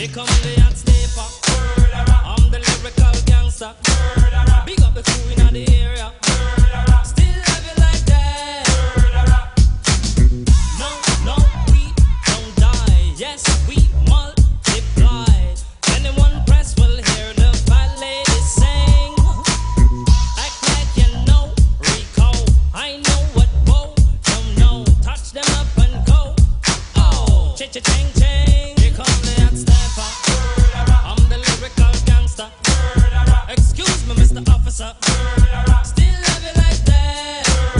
Here come the hot I'm the lyrical gangster. Big up the crew in the area. Excuse me, Mr. Officer. Still love you like that.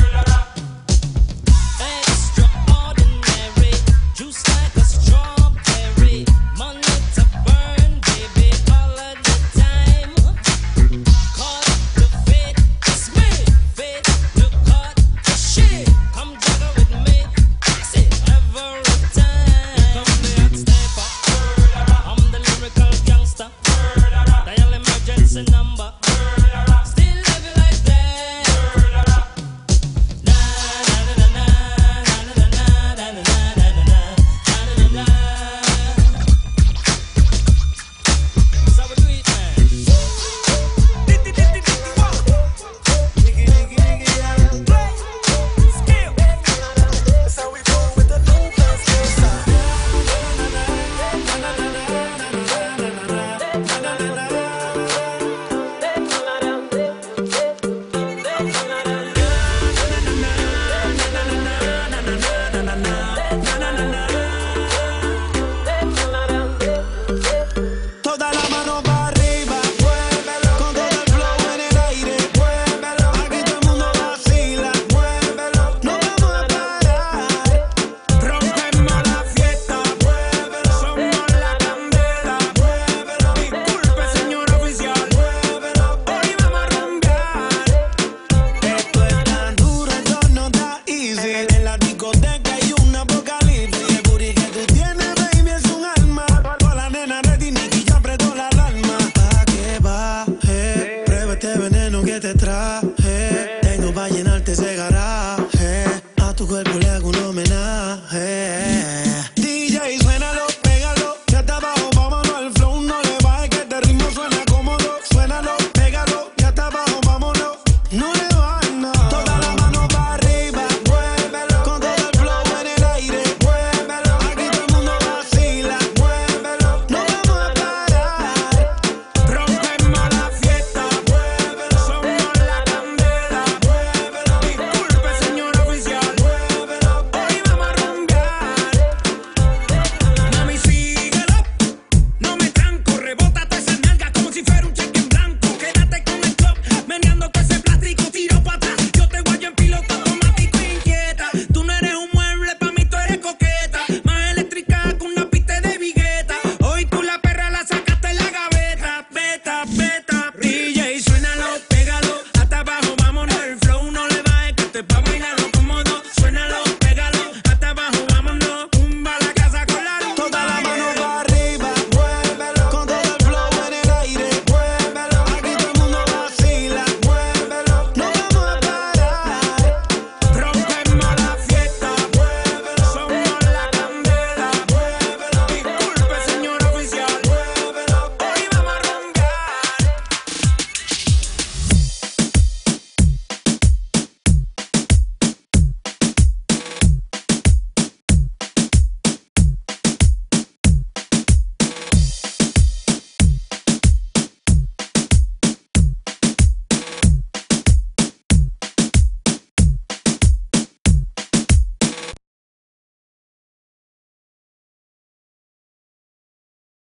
veneno que te traje. Tengo para llenarte ese garaje. A tu cuerpo le hago uno